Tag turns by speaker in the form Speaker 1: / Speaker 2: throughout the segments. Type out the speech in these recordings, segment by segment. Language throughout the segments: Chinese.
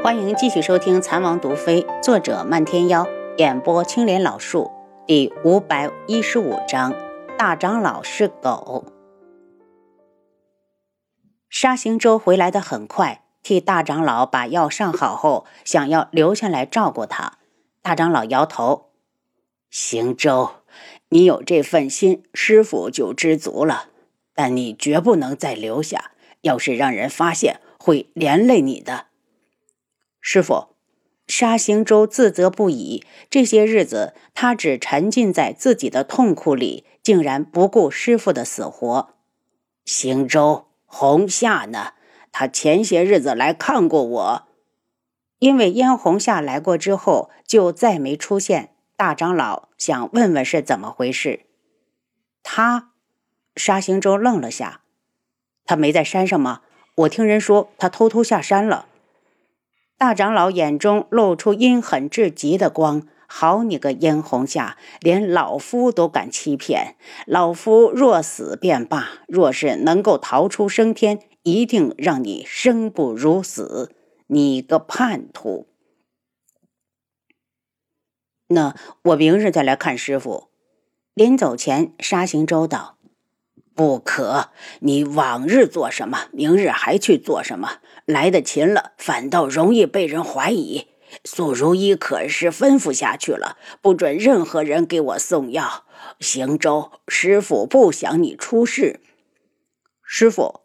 Speaker 1: 欢迎继续收听《残王毒妃》，作者漫天妖，演播青莲老树，第五百一十五章：大长老是狗。沙行舟回来的很快，替大长老把药上好后，想要留下来照顾他。大长老摇头：“
Speaker 2: 行舟，你有这份心，师傅就知足了。但你绝不能再留下，要是让人发现，会连累你的。”
Speaker 1: 师傅，沙行舟自责不已。这些日子，他只沉浸在自己的痛苦里，竟然不顾师傅的死活。
Speaker 2: 行舟，红夏呢？他前些日子来看过我，
Speaker 1: 因为燕红夏来过之后就再没出现。大长老想问问是怎么回事。他，沙行舟愣了下，他没在山上吗？我听人说他偷偷下山了。大长老眼中露出阴狠至极的光。好你个燕红夏，连老夫都敢欺骗！老夫若死便罢，若是能够逃出升天，一定让你生不如死！你个叛徒！那我明日再来看师傅。临走前，沙行舟道。
Speaker 2: 不可！你往日做什么，明日还去做什么？来的勤了，反倒容易被人怀疑。素如意可是吩咐下去了，不准任何人给我送药。行舟，师傅不想你出事。
Speaker 1: 师傅，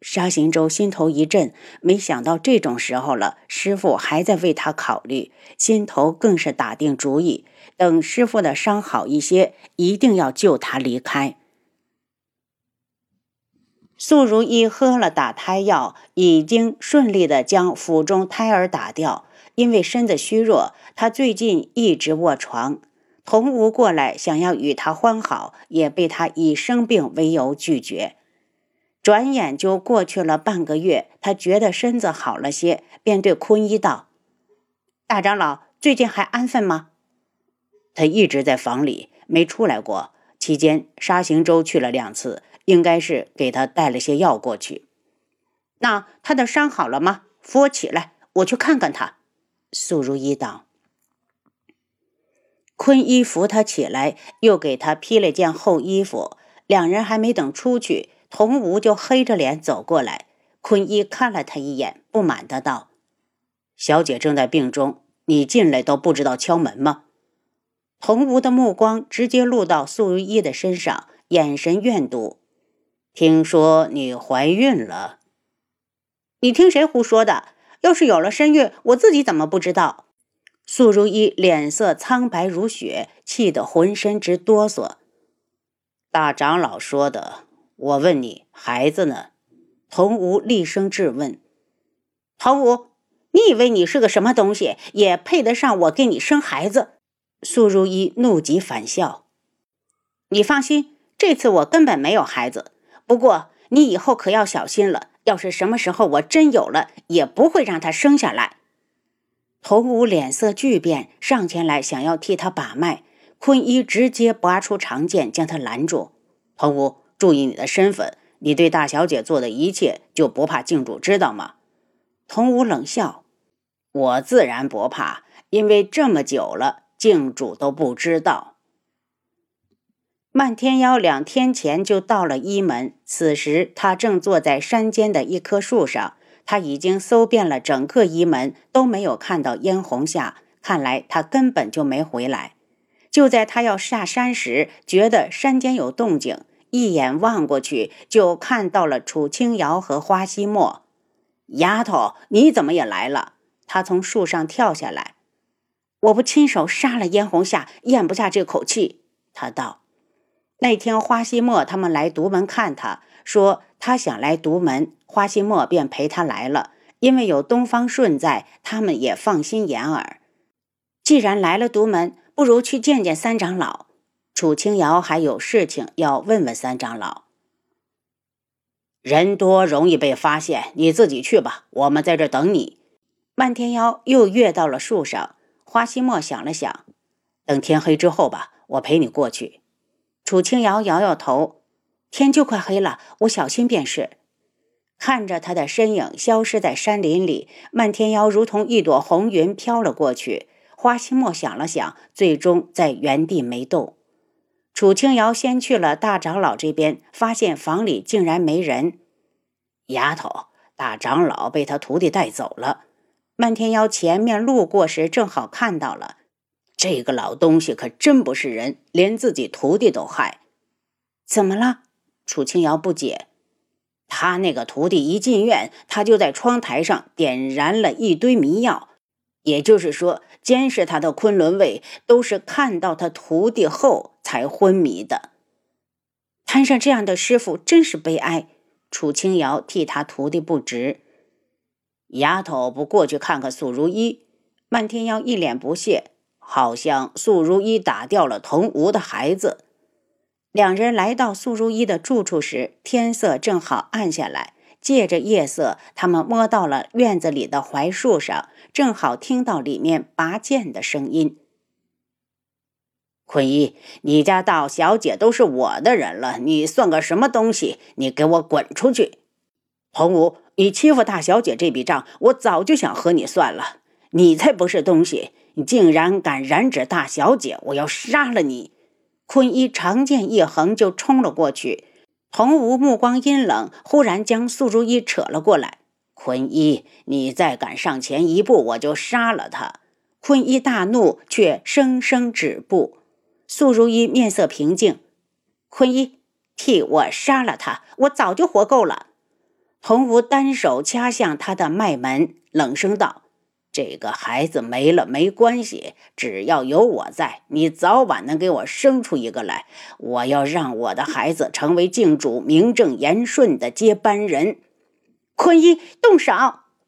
Speaker 1: 沙行舟心头一震，没想到这种时候了，师傅还在为他考虑，心头更是打定主意，等师傅的伤好一些，一定要救他离开。素如意喝了打胎药，已经顺利的将腹中胎儿打掉。因为身子虚弱，她最近一直卧床。童无过来想要与她欢好，也被她以生病为由拒绝。转眼就过去了半个月，他觉得身子好了些，便对坤一道：“大长老最近还安分吗？”
Speaker 2: 他一直在房里，没出来过。期间沙行舟去了两次。应该是给他带了些药过去。
Speaker 1: 那他的伤好了吗？扶我起来，我去看看他。素如意道。坤一扶他起来，又给他披了件厚衣服。两人还没等出去，童无就黑着脸走过来。坤一看了他一眼，不满的道：“
Speaker 2: 小姐正在病中，你进来都不知道敲门吗？”
Speaker 1: 童无的目光直接落到素如意的身上，眼神怨毒。
Speaker 2: 听说你怀孕了？
Speaker 1: 你听谁胡说的？要是有了身孕，我自己怎么不知道？素如意脸色苍白如雪，气得浑身直哆嗦。
Speaker 2: 大长老说的，我问你，孩子呢？
Speaker 1: 童无厉声质问。童无，你以为你是个什么东西，也配得上我给你生孩子？素如意怒极反笑。你放心，这次我根本没有孩子。不过你以后可要小心了，要是什么时候我真有了，也不会让他生下来。童武脸色巨变，上前来想要替他把脉，坤一直接拔出长剑将他拦住。
Speaker 2: 童武，注意你的身份，你对大小姐做的一切，就不怕靖主知道吗？
Speaker 1: 童武冷笑：“
Speaker 2: 我自然不怕，因为这么久了，靖主都不知道。”
Speaker 1: 漫天妖两天前就到了一门，此时他正坐在山间的一棵树上。他已经搜遍了整个一门，都没有看到燕红夏，看来他根本就没回来。就在他要下山时，觉得山间有动静，一眼望过去，就看到了楚清瑶和花希墨。
Speaker 2: 丫头，你怎么也来了？
Speaker 1: 他从树上跳下来。我不亲手杀了燕红夏，咽不下这口气。他道。那天花希墨他们来独门看他，说他想来独门，花希墨便陪他来了。因为有东方顺在，他们也放心掩耳。既然来了独门，不如去见见三长老。楚清瑶还有事情要问问三长老。
Speaker 2: 人多容易被发现，你自己去吧，我们在这等你。
Speaker 1: 漫天妖又跃到了树上。花希墨想了想，
Speaker 2: 等天黑之后吧，我陪你过去。
Speaker 1: 楚清瑶摇摇头，天就快黑了，我小心便是。看着他的身影消失在山林里，漫天妖如同一朵红云飘了过去。花心墨想了想，最终在原地没动。楚清瑶先去了大长老这边，发现房里竟然没人。
Speaker 2: 丫头，大长老被他徒弟带走了。
Speaker 1: 漫天妖前面路过时正好看到了，
Speaker 2: 这个老东西可真不是人，连自己徒弟都害。
Speaker 1: 怎么了？楚清瑶不解。
Speaker 2: 他那个徒弟一进院，他就在窗台上点燃了一堆迷药。也就是说，监视他的昆仑卫都是看到他徒弟后才昏迷的。
Speaker 1: 摊上这样的师傅真是悲哀。楚清瑶替他徒弟不值。
Speaker 2: 丫头不过去看看素如一？
Speaker 1: 漫天妖一脸不屑，
Speaker 2: 好像素如一打掉了童无的孩子。
Speaker 1: 两人来到素如一的住处时，天色正好暗下来。借着夜色，他们摸到了院子里的槐树上，正好听到里面拔剑的声音。
Speaker 2: 坤一，你家大小姐都是我的人了，你算个什么东西？你给我滚出去！童武，你欺负大小姐这笔账，我早就想和你算了。你才不是东西！你竟然敢染指大小姐，我要杀了你！
Speaker 1: 坤一长剑一横就冲了过去。童无目光阴冷，忽然将素如一扯了过来。
Speaker 2: 坤一，你再敢上前一步，我就杀了他！
Speaker 1: 坤一大怒，却生生止步。素如一面色平静。坤一，替我杀了他，我早就活够了。童无单手掐向他的脉门，冷声道。
Speaker 2: 这个孩子没了没关系，只要有我在，你早晚能给我生出一个来。我要让我的孩子成为靖主名正言顺的接班人。
Speaker 1: 坤一动手！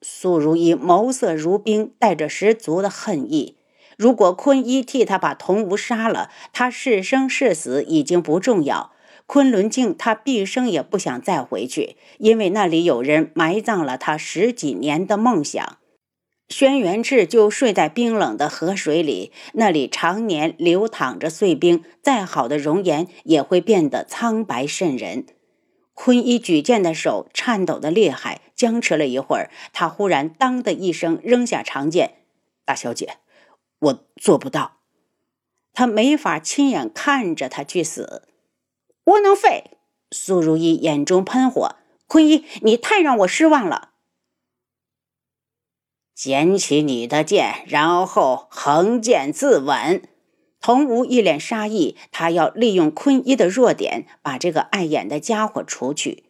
Speaker 1: 苏如意眸色如冰，带着十足的恨意。如果坤一替他把童无杀了，他是生是死已经不重要。昆仑镜，他毕生也不想再回去，因为那里有人埋葬了他十几年的梦想。轩辕志就睡在冰冷的河水里，那里常年流淌着碎冰，再好的容颜也会变得苍白渗人。坤一举剑的手颤抖的厉害，僵持了一会儿，他忽然当的一声扔下长剑：“
Speaker 2: 大小姐，我做不到。”
Speaker 1: 他没法亲眼看着他去死。窝囊废！苏如意眼中喷火：“坤一，你太让我失望了。”
Speaker 2: 捡起你的剑，然后横剑自刎。
Speaker 1: 童无一脸杀意，他要利用坤一的弱点，把这个碍眼的家伙除去。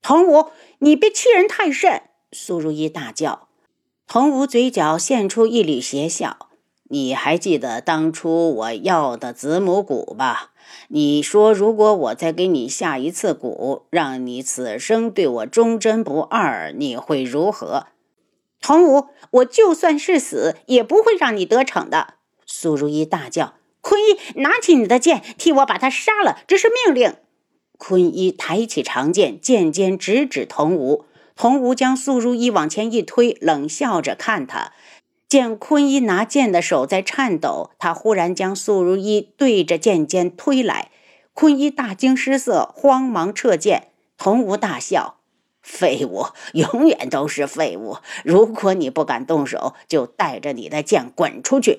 Speaker 1: 童无，你别欺人太甚！苏如意大叫。童无嘴角现出一缕邪笑。
Speaker 2: 你还记得当初我要的子母蛊吧？你说，如果我再给你下一次蛊，让你此生对我忠贞不二，你会如何？
Speaker 1: 童武，我就算是死，也不会让你得逞的！苏如意大叫：“坤一，拿起你的剑，替我把他杀了，这是命令！”坤一抬起长剑，剑尖直指童武。童武将苏如意往前一推，冷笑着看他。见坤一拿剑的手在颤抖，他忽然将苏如意对着剑尖推来。坤一大惊失色，慌忙撤剑。童武大笑。
Speaker 2: 废物，永远都是废物！如果你不敢动手，就带着你的剑滚出去！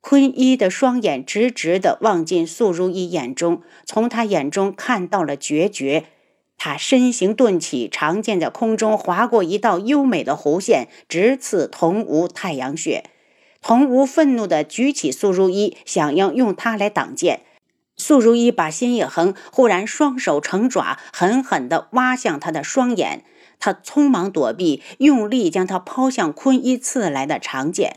Speaker 1: 坤一的双眼直直地望进素如意眼中，从他眼中看到了决绝。他身形顿起，长剑在空中划过一道优美的弧线，直刺童无太阳穴。童无愤怒地举起素如意，想要用它来挡剑。素如意把心一横，忽然双手成爪，狠狠地挖向他的双眼。他匆忙躲避，用力将他抛向坤一刺来的长剑。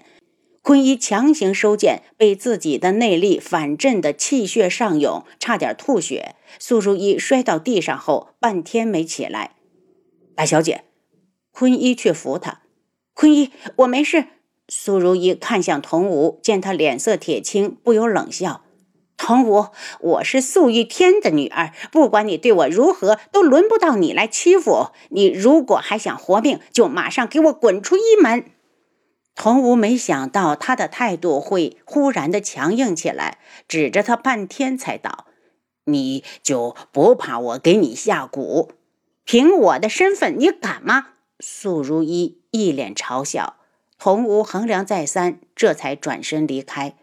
Speaker 1: 坤一强行收剑，被自己的内力反震得气血上涌，差点吐血。素如意摔到地上后，半天没起来。
Speaker 2: 大小姐，
Speaker 1: 坤一去扶他。坤一，我没事。苏如意看向童武，见他脸色铁青，不由冷笑。童武，我是素玉天的女儿，不管你对我如何，都轮不到你来欺负你。如果还想活命，就马上给我滚出一门！童武没想到他的态度会忽然的强硬起来，指着他半天才道：“
Speaker 2: 你就不怕我给你下蛊？
Speaker 1: 凭我的身份，你敢吗？素如一一脸嘲笑。童无衡量再三，这才转身离开。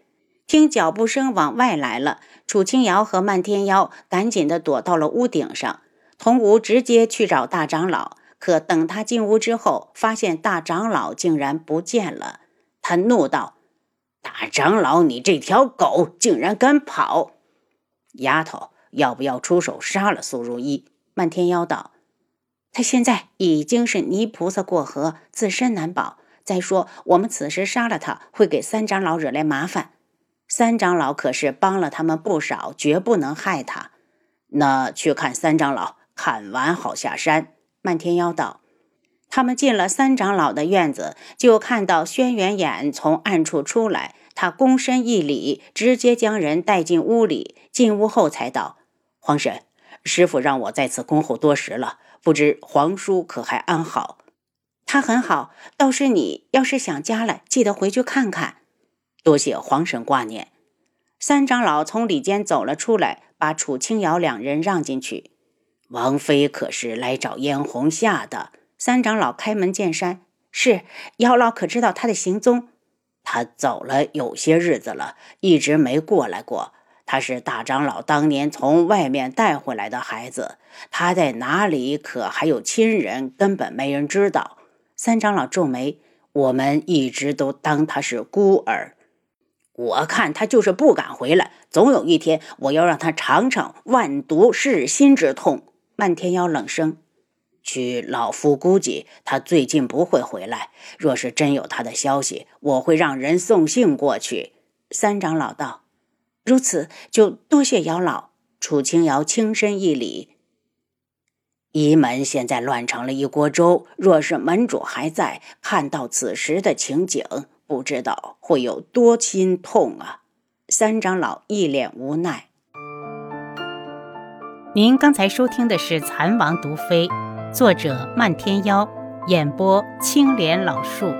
Speaker 1: 听脚步声往外来了，楚清瑶和漫天妖赶紧的躲到了屋顶上。童无直接去找大长老，可等他进屋之后，发现大长老竟然不见了。他怒道：“
Speaker 2: 大长老，你这条狗竟然敢跑！
Speaker 1: 丫头，要不要出手杀了苏如意？”漫天妖道：“他现在已经是泥菩萨过河，自身难保。再说，我们此时杀了他，会给三长老惹来麻烦。三长老可是帮了他们不少，绝不能害他。
Speaker 2: 那去看三长老。”看完好下山。
Speaker 1: 漫天妖道：“他们进了三长老的院子，就看到轩辕眼从暗处出来。他躬身一礼，直接将人带进屋里。进屋后才道：‘
Speaker 2: 皇婶，师傅让我在此恭候多时了，不知皇叔可还安好？’
Speaker 1: 他很好，倒是你要是想家了，记得回去看看。
Speaker 2: 多谢皇神挂念。”
Speaker 1: 三长老从里间走了出来，把楚清瑶两人让进去。
Speaker 2: 王妃可是来找燕红夏的？
Speaker 1: 三长老开门见山：“是。”姚老可知道他的行踪？
Speaker 2: 他走了有些日子了，一直没过来过。他是大长老当年从外面带回来的孩子，他在哪里？可还有亲人？根本没人知道。
Speaker 1: 三长老皱眉：“
Speaker 2: 我们一直都当他是孤儿。我看他就是不敢回来。总有一天，我要让他尝尝万毒噬心之痛。”
Speaker 1: 漫天妖冷声：“
Speaker 2: 据老夫估计，他最近不会回来。若是真有他的消息，我会让人送信过去。”
Speaker 1: 三长老道：“如此，就多谢姚老。”
Speaker 2: 楚清瑶轻身一礼：“移门现在乱成了一锅粥。若是门主还在，看到此时的情景，不知道会有多心痛啊！”
Speaker 1: 三长老一脸无奈。您刚才收听的是《蚕王毒妃》，作者漫天妖，演播青莲老树。